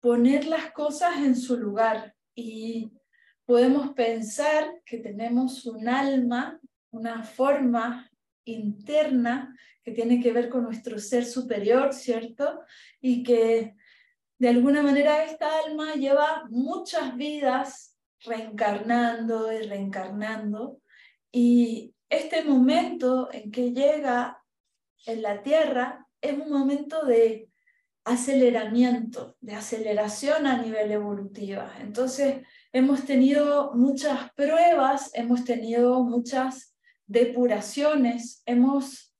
poner las cosas en su lugar y podemos pensar que tenemos un alma, una forma interna que tiene que ver con nuestro ser superior, ¿cierto? Y que de alguna manera esta alma lleva muchas vidas reencarnando y reencarnando. Y este momento en que llega en la Tierra es un momento de aceleramiento, de aceleración a nivel evolutiva. Entonces, hemos tenido muchas pruebas, hemos tenido muchas depuraciones, hemos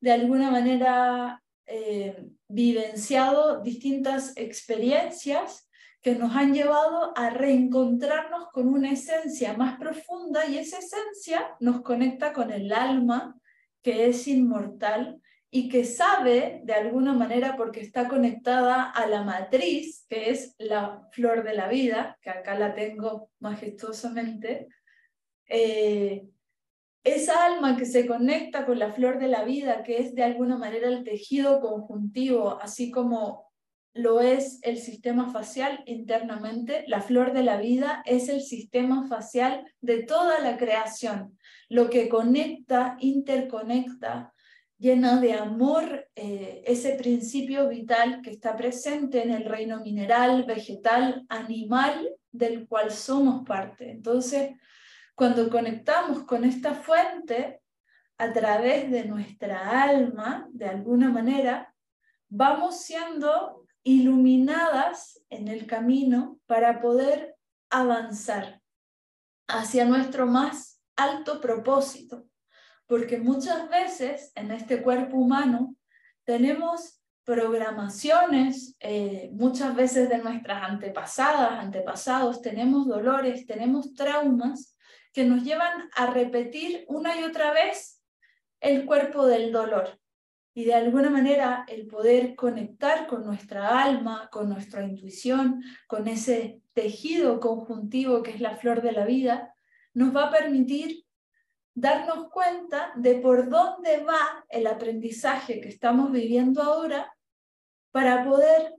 de alguna manera eh, vivenciado distintas experiencias que nos han llevado a reencontrarnos con una esencia más profunda y esa esencia nos conecta con el alma que es inmortal y que sabe de alguna manera porque está conectada a la matriz, que es la flor de la vida, que acá la tengo majestuosamente, eh, esa alma que se conecta con la flor de la vida, que es de alguna manera el tejido conjuntivo, así como lo es el sistema facial internamente, la flor de la vida es el sistema facial de toda la creación, lo que conecta, interconecta, llena de amor eh, ese principio vital que está presente en el reino mineral, vegetal, animal, del cual somos parte. Entonces, cuando conectamos con esta fuente, a través de nuestra alma, de alguna manera, vamos siendo iluminadas en el camino para poder avanzar hacia nuestro más alto propósito, porque muchas veces en este cuerpo humano tenemos programaciones, eh, muchas veces de nuestras antepasadas, antepasados, tenemos dolores, tenemos traumas que nos llevan a repetir una y otra vez el cuerpo del dolor. Y de alguna manera el poder conectar con nuestra alma, con nuestra intuición, con ese tejido conjuntivo que es la flor de la vida, nos va a permitir darnos cuenta de por dónde va el aprendizaje que estamos viviendo ahora para poder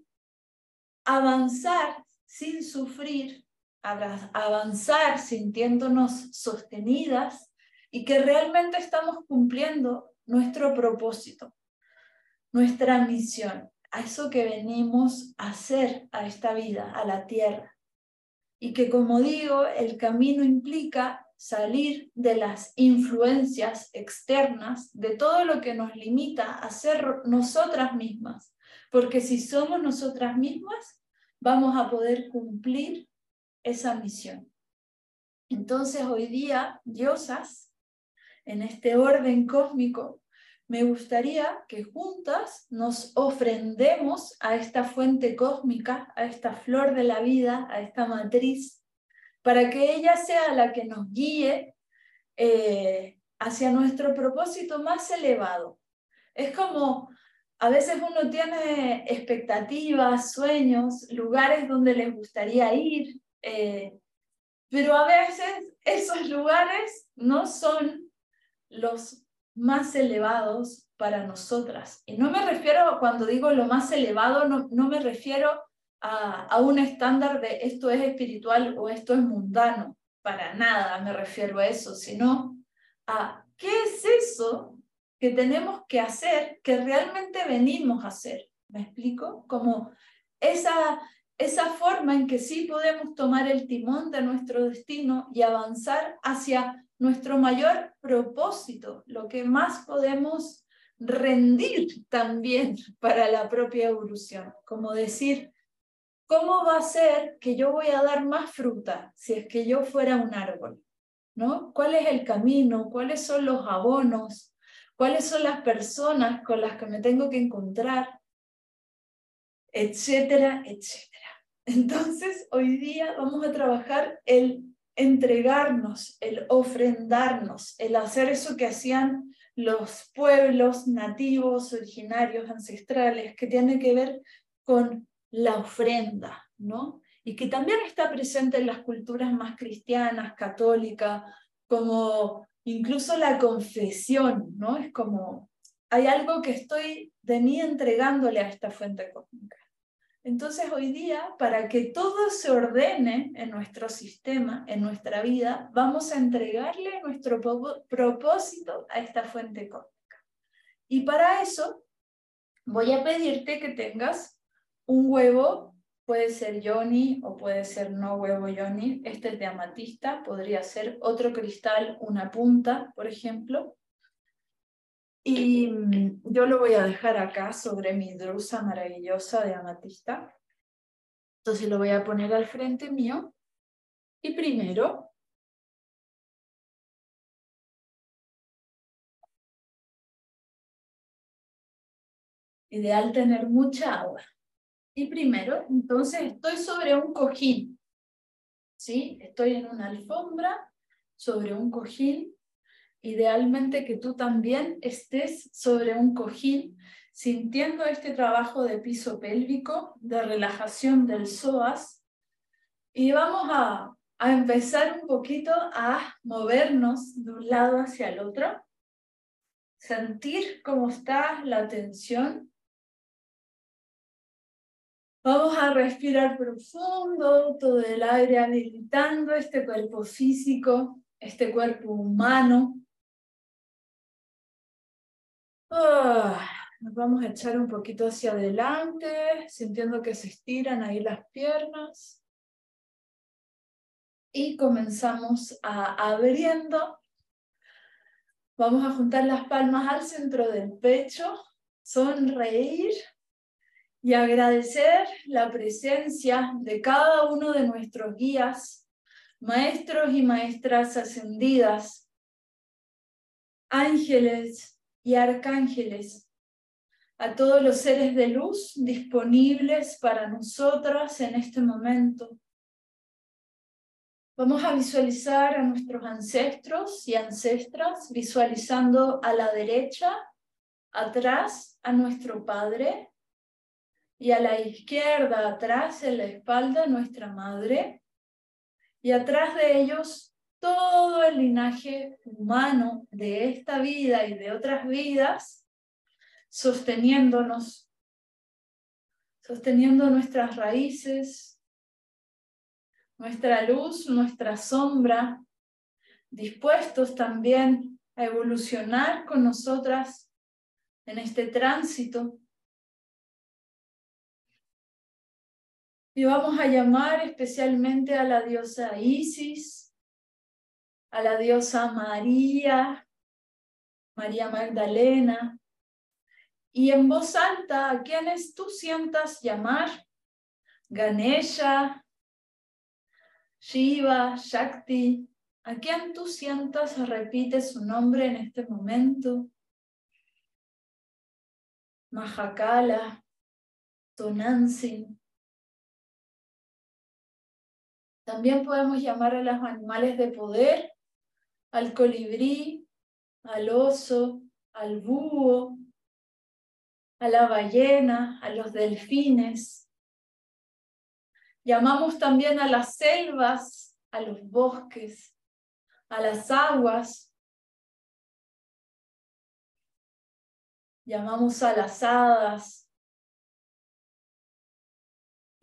avanzar sin sufrir avanzar sintiéndonos sostenidas y que realmente estamos cumpliendo nuestro propósito, nuestra misión, a eso que venimos a hacer a esta vida, a la tierra. Y que como digo, el camino implica salir de las influencias externas, de todo lo que nos limita a ser nosotras mismas. Porque si somos nosotras mismas, vamos a poder cumplir esa misión. Entonces hoy día, diosas, en este orden cósmico, me gustaría que juntas nos ofrendemos a esta fuente cósmica, a esta flor de la vida, a esta matriz, para que ella sea la que nos guíe eh, hacia nuestro propósito más elevado. Es como a veces uno tiene expectativas, sueños, lugares donde les gustaría ir, eh, pero a veces esos lugares no son los más elevados para nosotras. Y no me refiero, cuando digo lo más elevado, no, no me refiero a, a, un estándar de esto es espiritual o esto es mundano. Para nada me refiero a eso, sino a qué es eso que tenemos que hacer, que realmente venimos a hacer. ¿Me explico? Como esa, esa forma en que sí podemos tomar el timón de nuestro destino y avanzar hacia nuestro mayor propósito, lo que más podemos rendir también para la propia evolución, como decir, ¿cómo va a ser que yo voy a dar más fruta si es que yo fuera un árbol? ¿No? ¿Cuál es el camino? ¿Cuáles son los abonos? ¿Cuáles son las personas con las que me tengo que encontrar? Etcétera, etcétera. Entonces, hoy día vamos a trabajar el entregarnos, el ofrendarnos, el hacer eso que hacían los pueblos nativos, originarios, ancestrales, que tiene que ver con la ofrenda, ¿no? Y que también está presente en las culturas más cristianas, católicas, como incluso la confesión, ¿no? Es como, hay algo que estoy de mí entregándole a esta fuente cósmica. Entonces hoy día, para que todo se ordene en nuestro sistema, en nuestra vida, vamos a entregarle nuestro propósito a esta fuente cósmica. Y para eso voy a pedirte que tengas un huevo, puede ser Yoni o puede ser no huevo Yoni, este es de amatista, podría ser otro cristal, una punta, por ejemplo. Y mm, yo lo voy a dejar acá sobre mi drusa maravillosa de amatista. Entonces lo voy a poner al frente mío. Y primero ideal tener mucha agua. Y primero, entonces estoy sobre un cojín. ¿Sí? Estoy en una alfombra sobre un cojín idealmente que tú también estés sobre un cojín sintiendo este trabajo de piso pélvico, de relajación del psoas. Y vamos a, a empezar un poquito a movernos de un lado hacia el otro, sentir cómo está la tensión. Vamos a respirar profundo, todo el aire habilitando este cuerpo físico, este cuerpo humano Ah, nos vamos a echar un poquito hacia adelante, sintiendo que se estiran ahí las piernas. Y comenzamos a abriendo. Vamos a juntar las palmas al centro del pecho, sonreír y agradecer la presencia de cada uno de nuestros guías, maestros y maestras ascendidas, ángeles, y arcángeles, a todos los seres de luz disponibles para nosotras en este momento. Vamos a visualizar a nuestros ancestros y ancestras, visualizando a la derecha, atrás, a nuestro Padre, y a la izquierda, atrás, en la espalda, nuestra Madre, y atrás de ellos, todo el linaje humano de esta vida y de otras vidas, sosteniéndonos, sosteniendo nuestras raíces, nuestra luz, nuestra sombra, dispuestos también a evolucionar con nosotras en este tránsito. Y vamos a llamar especialmente a la diosa Isis, a la diosa María, María Magdalena, y en voz alta a quienes tú sientas llamar, Ganesha, Shiva, Shakti, a quien tú sientas repite su nombre en este momento, Mahakala, Tonantzin. También podemos llamar a los animales de poder al colibrí, al oso, al búho, a la ballena, a los delfines. Llamamos también a las selvas, a los bosques, a las aguas. Llamamos a las hadas.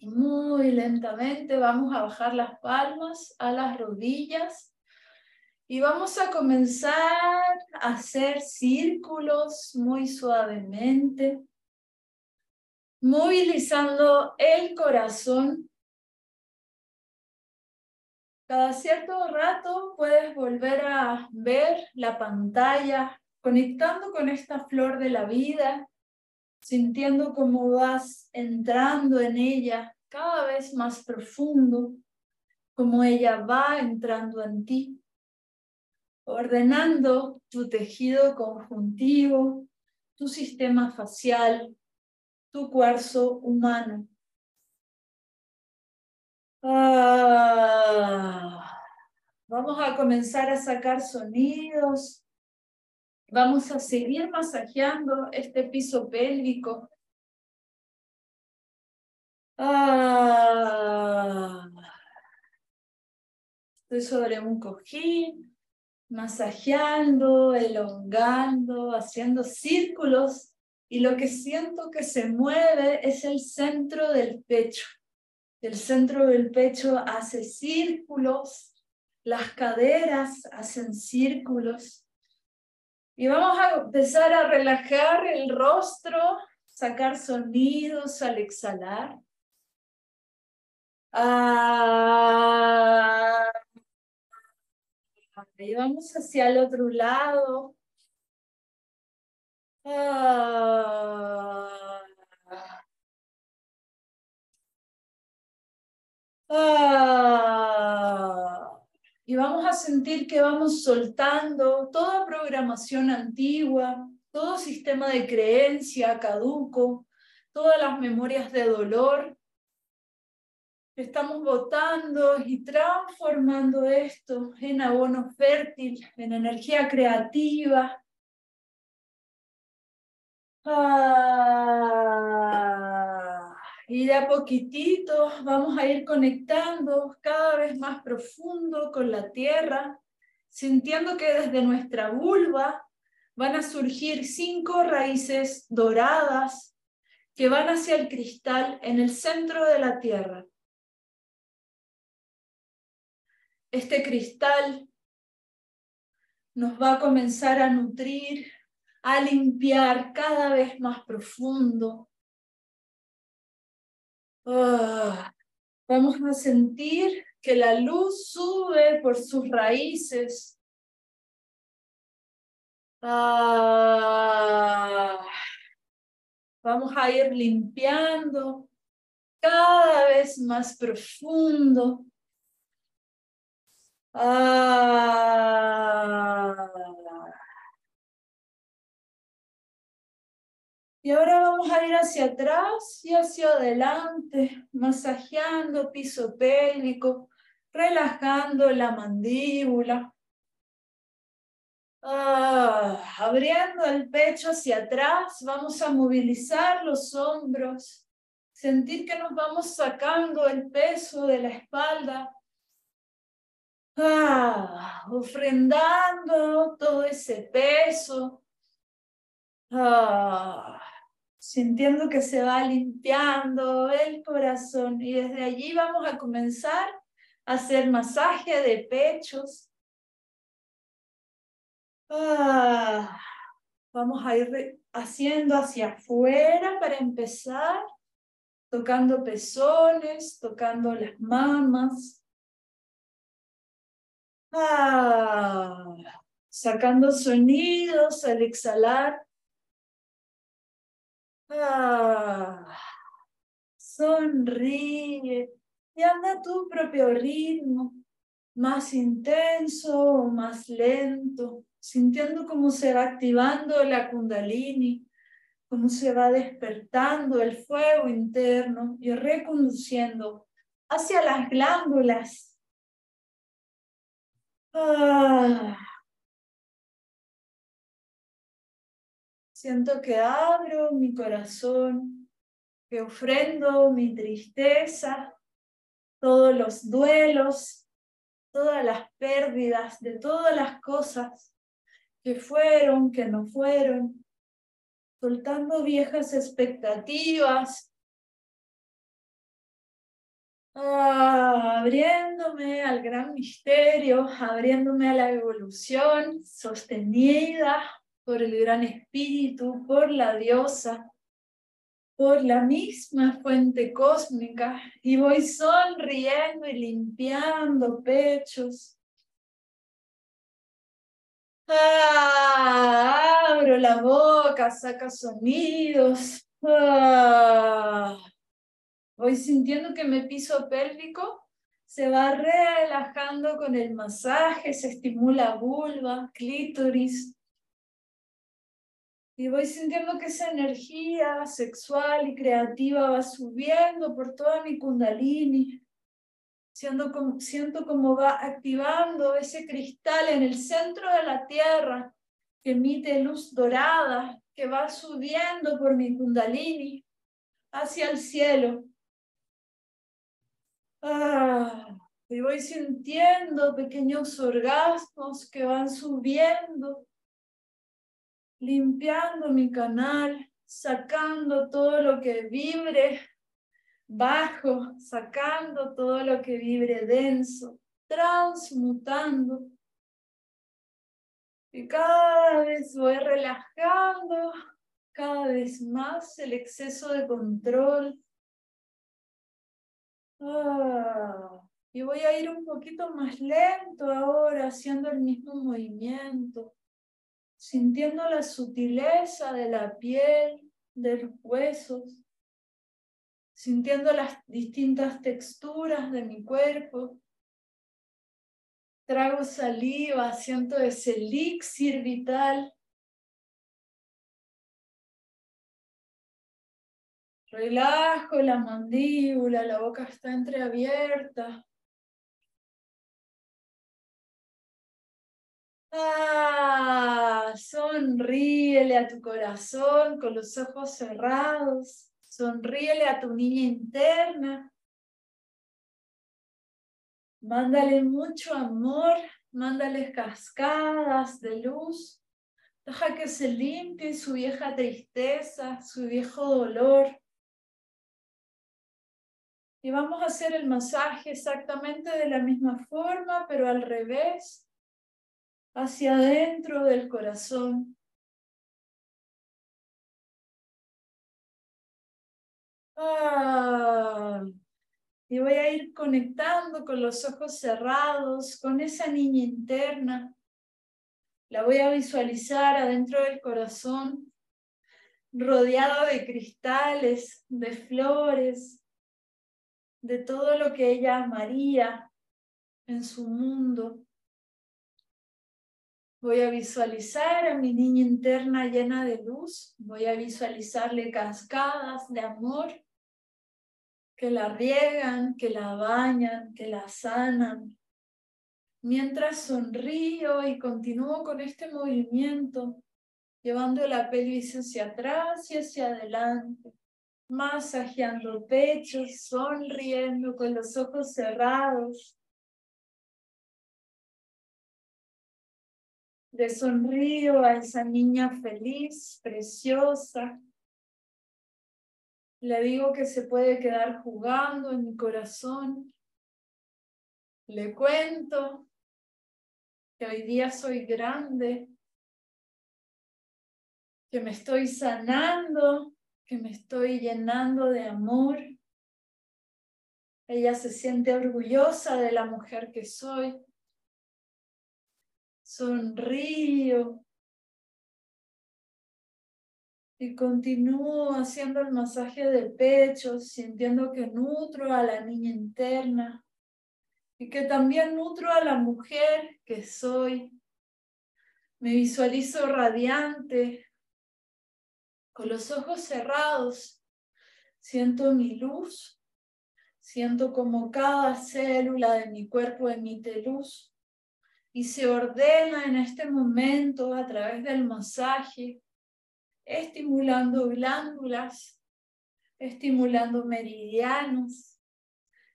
Y muy lentamente vamos a bajar las palmas a las rodillas y vamos a comenzar a hacer círculos muy suavemente, movilizando el corazón. Cada cierto rato puedes volver a ver la pantalla, conectando con esta flor de la vida, sintiendo cómo vas entrando en ella cada vez más profundo, como ella va entrando en ti ordenando tu tejido conjuntivo, tu sistema facial, tu cuarzo humano. Ah, vamos a comenzar a sacar sonidos. Vamos a seguir masajeando este piso pélvico. Ah, estoy sobre un cojín masajeando, elongando, haciendo círculos y lo que siento que se mueve es el centro del pecho. El centro del pecho hace círculos, las caderas hacen círculos. Y vamos a empezar a relajar el rostro, sacar sonidos al exhalar. Ah, y vamos hacia el otro lado. Ah, ah, y vamos a sentir que vamos soltando toda programación antigua, todo sistema de creencia caduco, todas las memorias de dolor. Estamos votando y transformando esto en abono fértil, en energía creativa, Ah, y de a poquitito vamos a ir conectando cada vez más profundo con la tierra, sintiendo que desde nuestra vulva van a surgir cinco raíces doradas que van hacia el cristal en el centro de la tierra. Este cristal nos va a comenzar a nutrir a limpiar cada vez más profundo. Ah, vamos a sentir que la luz sube por sus raíces. Ah, vamos a ir limpiando cada vez más profundo. Ah, Y ahora vamos a ir hacia atrás y hacia adelante, masajeando piso pélvico, relajando la mandíbula. Ah, abriendo el pecho hacia atrás, vamos a movilizar los hombros, sentir que nos vamos sacando el peso de la espalda, ah, ofrendando todo ese peso. Ah, sintiendo que se va limpiando el corazón y desde allí vamos a comenzar a hacer masaje de pechos. Ah, vamos a ir haciendo hacia afuera para empezar, tocando pezones, tocando las mamas. Ah, sacando sonidos al exhalar Ah, sonríe y anda a tu propio ritmo, más intenso o más lento, sintiendo cómo se va activando la kundalini, cómo se va despertando el fuego interno y reconduciendo hacia las glándulas. Ah. Siento que abro mi corazón, que ofrendo mi tristeza, todos los duelos, todas las pérdidas de todas las cosas que fueron, que no fueron, soltando viejas expectativas, abriéndome al gran misterio, abriéndome a la evolución sostenida por el gran espíritu, por la diosa, por la misma fuente cósmica y voy sonriendo y limpiando pechos. Ah, abro la boca, saca sonidos. Ah, voy sintiendo que mi piso pélvico se va relajando con el masaje, se estimula vulva, clítoris, y voy sintiendo que esa energía sexual y creativa va subiendo por toda mi kundalini. Siento como, siento como va activando ese cristal en el centro de la tierra que emite luz dorada, que va subiendo por mi kundalini hacia el cielo. Ah, y voy sintiendo pequeños orgasmos que van subiendo limpiando mi canal, sacando todo lo que vibre bajo, sacando todo lo que vibre denso, transmutando. Y cada vez voy relajando cada vez más el exceso de control. Ah, y voy a ir un poquito más lento ahora, haciendo el mismo movimiento, sintiendo la sutileza de la piel, de los huesos, sintiendo las distintas texturas de mi cuerpo. Trago saliva, siento ese elixir vital. Relajo la mandíbula, la boca está entreabierta. Ah, sonríele a tu corazón con los ojos cerrados. Sonríele a tu niña interna. Mándale mucho amor, mándale cascadas de luz. Deja que se limpie su vieja tristeza, su viejo dolor. Y vamos a hacer el masaje exactamente de la misma forma, pero al revés, hacia adentro del corazón. Ah, y voy a ir conectando con los ojos cerrados, con esa niña interna. La voy a visualizar adentro del corazón, rodeada de cristales, de flores, de todo lo que ella amaría en su mundo. Voy a visualizar a mi niña interna llena de luz. Voy a visualizarle cascadas de amor que la riegan, que la bañan, que la sanan. Mientras sonrío y continúo con este movimiento, llevando la pelvis hacia atrás y hacia adelante, masajeando el pecho, sonriendo con los ojos cerrados. Le sonrío a esa niña feliz, preciosa. Le digo que se puede quedar jugando en mi corazón. Le cuento que hoy día soy grande, que me estoy sanando, que me estoy llenando de amor. Ella se siente orgullosa de la mujer que soy. Sonrío. Y continúo haciendo el masaje de pecho, sintiendo que nutro a la niña interna y que también nutro a la mujer que soy. Me visualizo radiante, con los ojos cerrados. Siento mi luz, siento como cada célula de mi cuerpo emite luz y se ordena en este momento a través del masaje, estimulando glándulas, estimulando meridianos,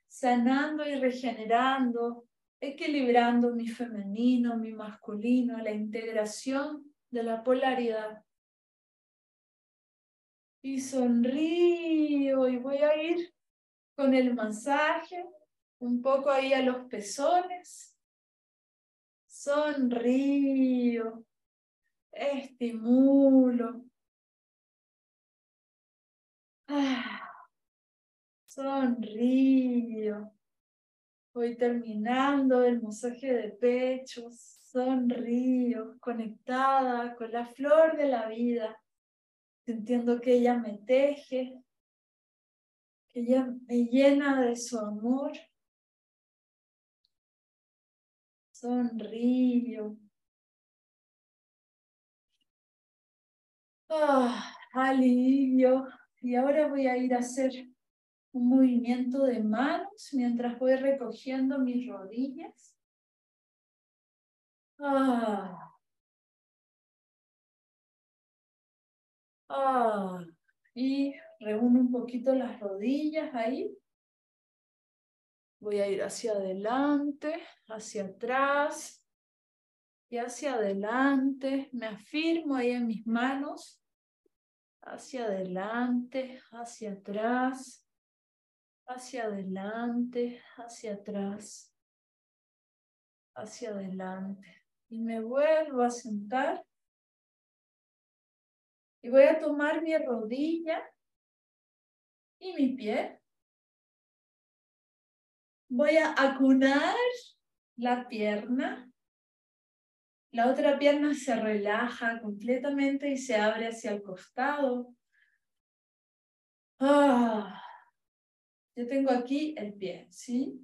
sanando y regenerando, equilibrando mi femenino, mi masculino, la integración de la polaridad. Y sonrío y voy a ir con el masaje un poco ahí a los pezones sonrío, estimulo. Ah, sonrío. Voy terminando el masaje de pechos, sonrío, conectada con la flor de la vida, sintiendo que ella me teje, que ella me llena de su amor. Sonrío. Ah, alivio. Y ahora voy a ir a hacer un movimiento de manos mientras voy recogiendo mis rodillas. Ah. Ah. Y reúno un poquito las rodillas ahí. Voy a ir hacia adelante, hacia atrás y hacia adelante. Me afirmo ahí en mis manos. hacia adelante, hacia atrás, hacia adelante, hacia atrás, hacia adelante. Y me vuelvo a sentar. Y voy a tomar mi rodilla y mi pie. Voy a acunar la pierna. La otra pierna se relaja completamente y se abre hacia el costado. Ah, yo tengo aquí el pie, ¿sí?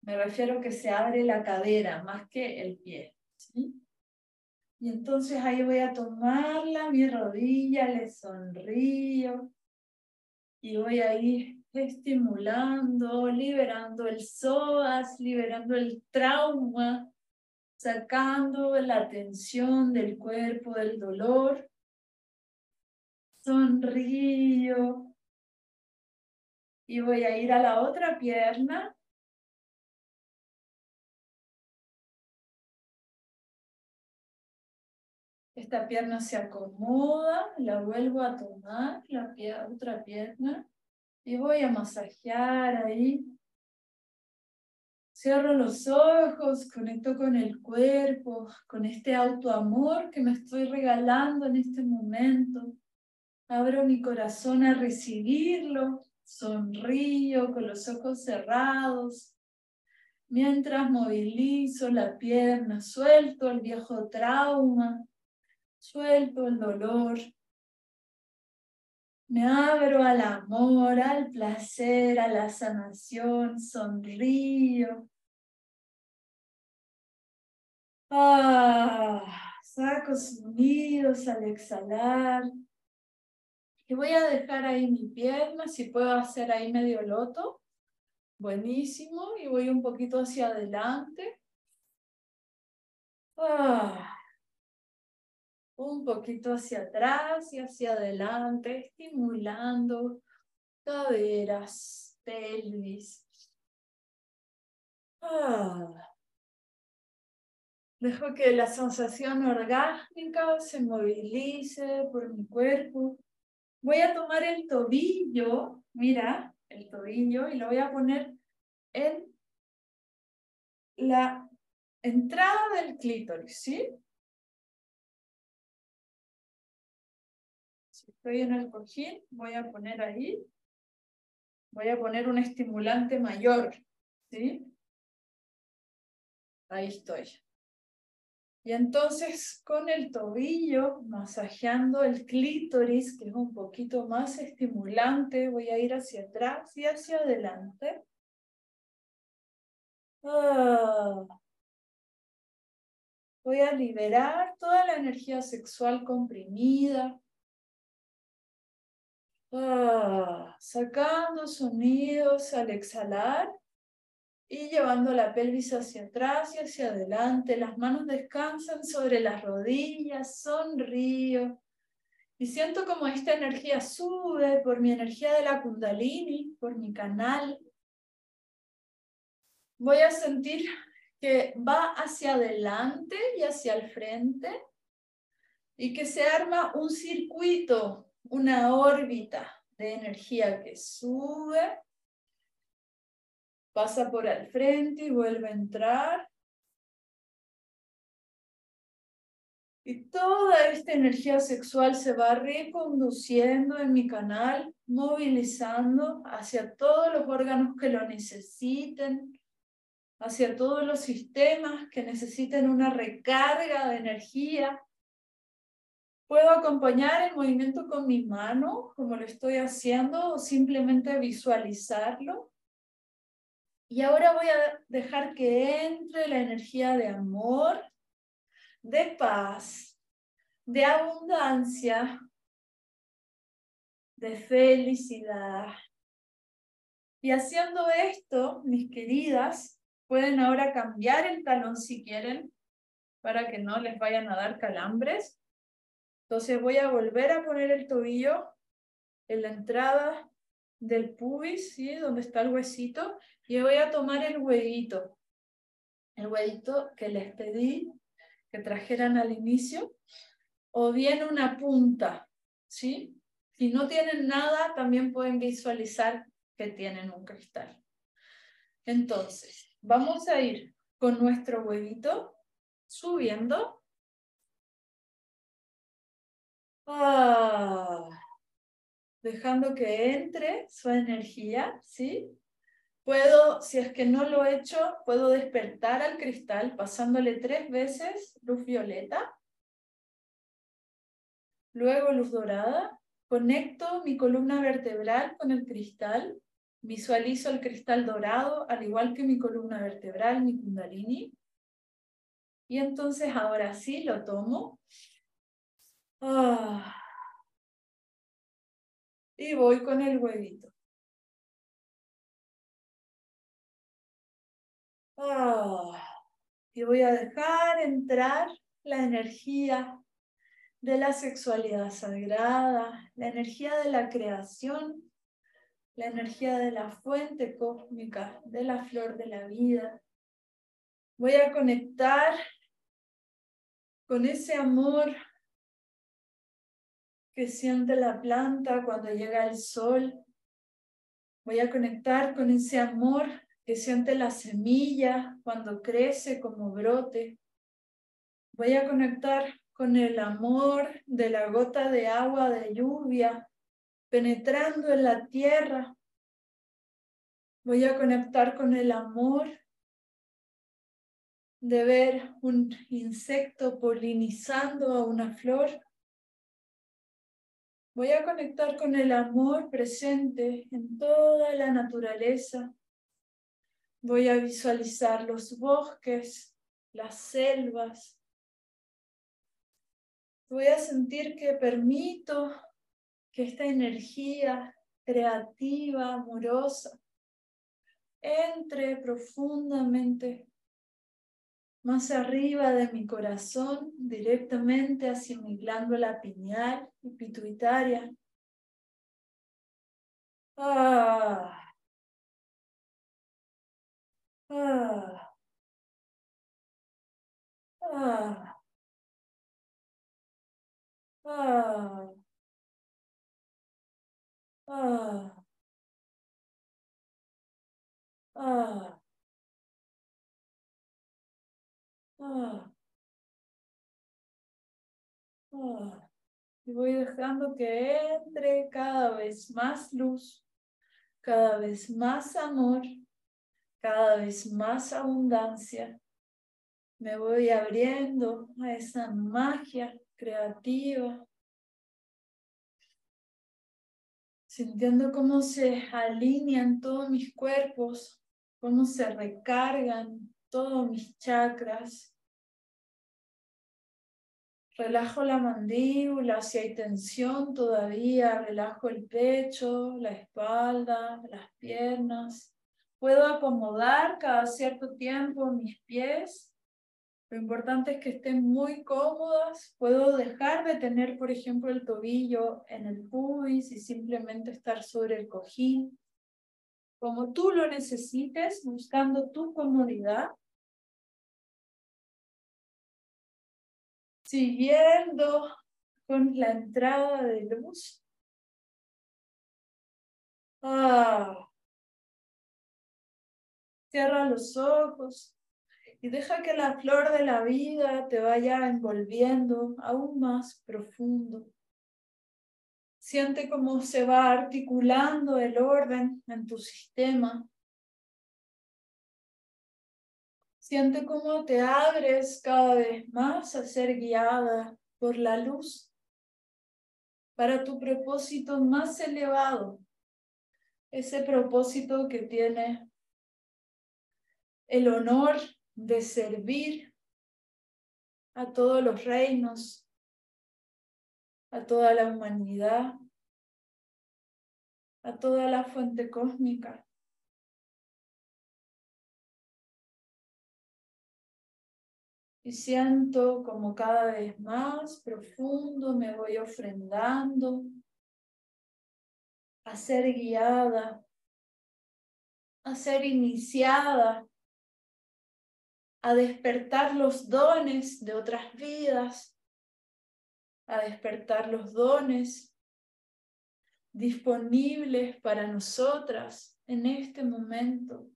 Me refiero que se abre la cadera más que el pie, ¿sí? Y entonces ahí voy a tomarla, mi rodilla, le sonrío y voy a ir estimulando, liberando el psoas, liberando el trauma, sacando la tensión del cuerpo, del dolor. Sonrío. Y voy a ir a la otra pierna. Esta pierna se acomoda, la vuelvo a tomar, la otra pierna, y voy a masajear ahí Cierro los ojos, conecto con el cuerpo, con este autoamor que me estoy regalando en este momento. Abro mi corazón a recibirlo, sonrío con los ojos cerrados. Mientras movilizo la pierna, suelto el viejo trauma, suelto el dolor. Me abro al amor, al placer, a la sanación, sonrío. Ah, saco sonidos al exhalar. Y voy a dejar ahí mi pierna, si puedo hacer ahí medio loto. Buenísimo. Y voy un poquito hacia adelante. Ah, un poquito hacia atrás y hacia adelante, estimulando caderas, pelvis. Ah. Dejo que la sensación orgánica se movilice por mi cuerpo. Voy a tomar el tobillo, mira, el tobillo, y lo voy a poner en la entrada del clítoris, ¿sí? Estoy en el cojín, voy a poner ahí, voy a poner un estimulante mayor, ¿sí? Ahí estoy. Y entonces con el tobillo, masajeando el clítoris, que es un poquito más estimulante, voy a ir hacia atrás y hacia adelante. Ah. Voy a liberar toda la energía sexual comprimida. Ah. Sacando sonidos al exhalar y llevando la pelvis hacia atrás y hacia adelante. Las manos descansan sobre las rodillas, sonrío. Y siento como esta energía sube por mi energía de la kundalini, por mi canal. Voy a sentir que va hacia adelante y hacia el frente y que se arma un circuito, una órbita de energía que sube pasa por el frente y vuelve a entrar. Y toda esta energía sexual se va reconduciendo en mi canal, movilizando hacia todos los órganos que lo necesiten, hacia todos los sistemas que necesiten una recarga de energía. Puedo acompañar el movimiento con mi mano, como lo estoy haciendo, o simplemente visualizarlo. Y ahora voy a dejar que entre la energía de amor, de paz, de abundancia, de felicidad. Y haciendo esto, mis queridas, pueden ahora cambiar el talón si quieren, para que no les vayan a dar calambres. Entonces voy a volver a poner el tobillo en la entrada del pubis, ¿sí? Donde está el huesito, y voy a tomar el huevito, el huevito que les pedí que trajeran al inicio, o bien una punta, ¿sí? Si no tienen nada, también pueden visualizar que tienen un cristal. Entonces, vamos a ir con nuestro huevito subiendo. Ah, dejando que entre su energía, ¿sí? Puedo, si es que no lo he hecho, puedo despertar al cristal pasándole tres veces luz violeta, luego luz dorada, conecto mi columna vertebral con el cristal, visualizo el cristal dorado, al igual que mi columna vertebral, mi kundalini, y entonces ahora sí lo tomo. Ah, y voy con el huevito. Ah, y voy a dejar entrar la energía de la sexualidad sagrada, la energía de la creación, la energía de la fuente cósmica, de la flor de la vida. Voy a conectar con ese amor que siente la planta cuando llega el sol. Voy a conectar con ese amor que siente la semilla cuando crece como brote. Voy a conectar con el amor de la gota de agua de lluvia penetrando en la tierra. Voy a conectar con el amor de ver un insecto polinizando a una flor. Voy a conectar con el amor presente en toda la naturaleza Voy a visualizar los bosques, las selvas. Voy a sentir que permito que esta energía creativa, amorosa, entre profundamente más arriba de mi corazón, directamente hacia mi glándula pineal y pituitaria. Ah. Ah. Ah. Ah. Ah. Ah. Ah. Ah. Y voy dejando que entre cada vez más luz, cada vez más amor cada vez más abundancia. Me voy abriendo a esa magia creativa, sintiendo cómo se alinean todos mis cuerpos, cómo se recargan todos mis chakras. Relajo la mandíbula si hay tensión todavía, relajo el pecho, la espalda, las piernas. Puedo acomodar cada cierto tiempo mis pies. Lo importante es que estén muy cómodas. Puedo dejar de tener, por ejemplo, el tobillo en el pubis y simplemente estar sobre el cojín. Como tú lo necesites, buscando tu comodidad. Siguiendo con la entrada de luz. Ah, Cierra los ojos y deja que la flor de la vida te vaya envolviendo aún más profundo. Siente cómo se va articulando el orden en tu sistema. Siente cómo te abres cada vez más a ser guiada por la luz para tu propósito más elevado, ese propósito que tiene el honor de servir a todos los reinos, a toda la humanidad, a toda la fuente cósmica. Y siento como cada vez más profundo me voy ofrendando a ser guiada, a ser iniciada a despertar los dones de otras vidas, a despertar los dones disponibles para nosotras en este momento.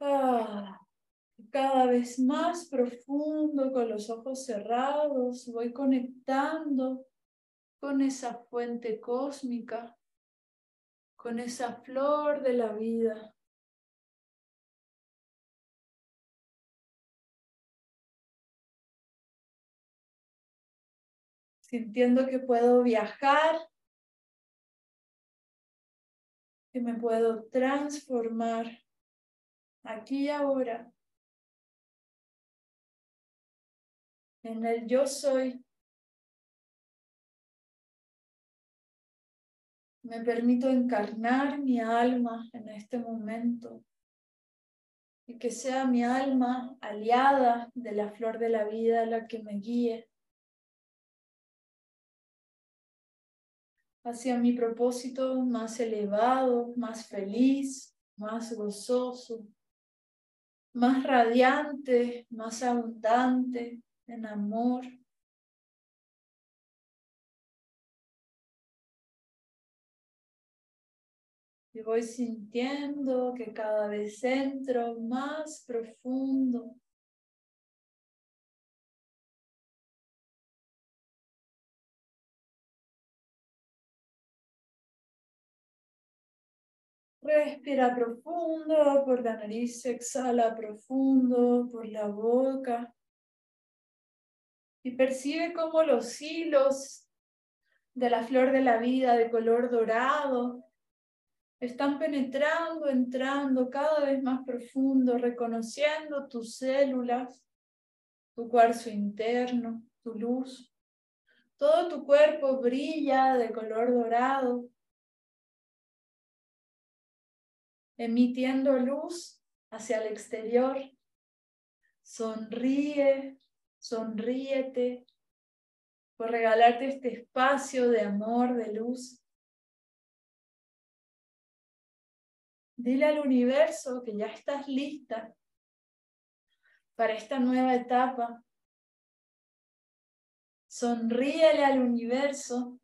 Ah, cada vez más profundo con los ojos cerrados, voy conectando con esa fuente cósmica, con esa flor de la vida. Sintiendo que puedo viajar, que me puedo transformar aquí y ahora en el yo soy. Me permito encarnar mi alma en este momento y que sea mi alma aliada de la flor de la vida la que me guíe hacia mi propósito más elevado, más feliz, más gozoso, más radiante, más abundante en amor. Y voy sintiendo que cada vez entro más profundo. Respira profundo por la nariz, exhala profundo por la boca. Y percibe cómo los hilos de la flor de la vida de color dorado están penetrando, entrando cada vez más profundo, reconociendo tus células, tu cuarzo interno, tu luz. Todo tu cuerpo brilla de color dorado, emitiendo luz hacia el exterior. Sonríe, sonríete por regalarte este espacio de amor, de luz. Dile al universo que ya estás lista para esta nueva etapa. Sonríele al universo.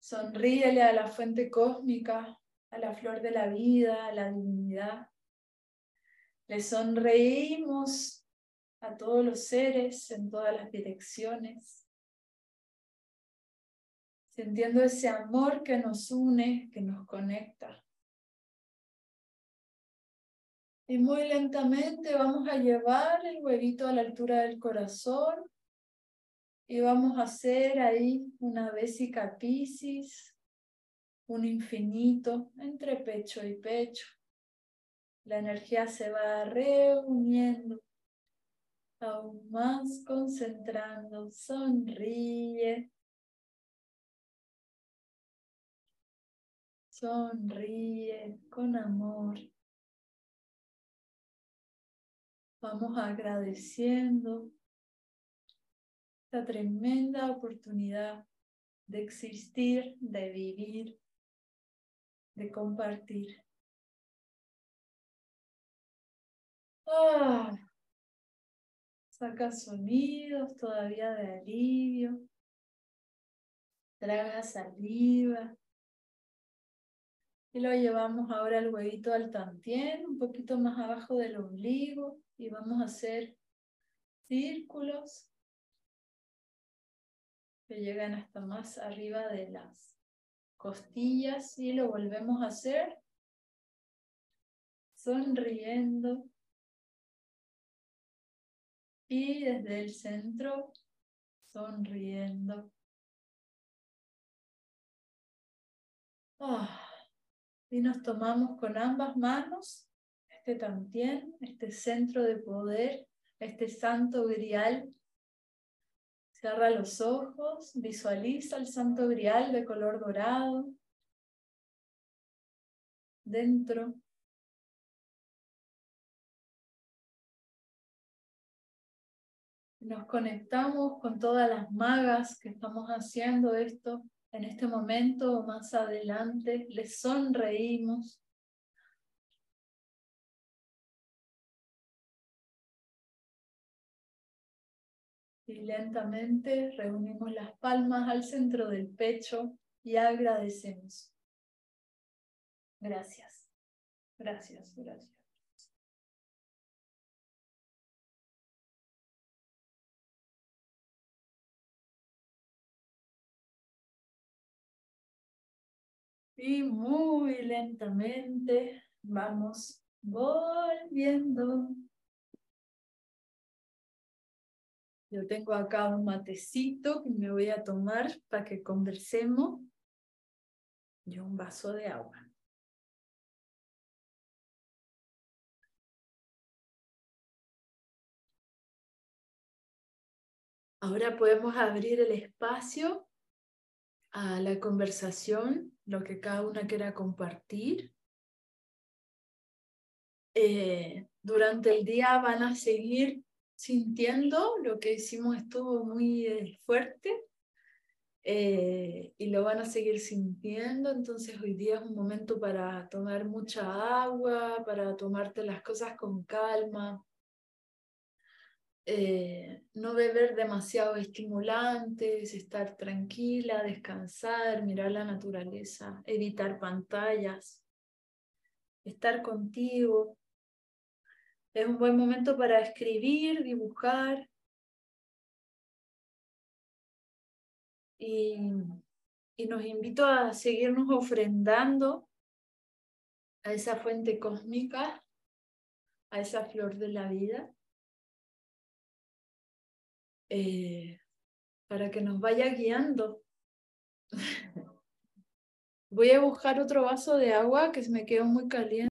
Sonríele a la fuente cósmica, a la flor de la vida, a la divinidad. Le sonreímos a todos los seres en todas las direcciones sintiendo ese amor que nos une, que nos conecta. Y muy lentamente vamos a llevar el huevito a la altura del corazón y vamos a hacer ahí una vesica piscis, un infinito entre pecho y pecho. La energía se va reuniendo, aún más concentrando. Sonríe. Sonríe con amor. Vamos agradeciendo esta tremenda oportunidad de existir, de vivir, de compartir. Ah, saca sonidos todavía de alivio. Traga saliva. Y lo llevamos ahora al huevito al tantien, un poquito más abajo del ombligo. Y vamos a hacer círculos que llegan hasta más arriba de las costillas. Y lo volvemos a hacer sonriendo. Y desde el centro, sonriendo. Ah y nos tomamos con ambas manos este tantien, este centro de poder, este santo grial. Cierra los ojos, visualiza el santo grial de color dorado dentro. Nos conectamos con todas las magas que estamos haciendo esto en este momento o más adelante, les sonreímos. Y lentamente reunimos las palmas al centro del pecho y agradecemos. Gracias, gracias, gracias. Y muy lentamente vamos volviendo. Yo tengo acá un matecito que me voy a tomar para que conversemos y un vaso de agua. Ahora podemos abrir el espacio a la conversación, lo que cada una quiera compartir. Eh, durante el día van a seguir sintiendo, lo que hicimos estuvo muy eh, fuerte eh, y lo van a seguir sintiendo, entonces hoy día es un momento para tomar mucha agua, para tomarte las cosas con calma, eh, no beber demasiado estimulantes, estar tranquila, descansar, mirar la naturaleza, evitar pantallas, estar contigo. Es un buen momento para escribir, dibujar. Y, y nos invito a seguirnos ofrendando a esa fuente cósmica, a esa flor de la vida. Eh, para que nos vaya guiando. Voy a buscar otro vaso de agua que se me quedó muy caliente.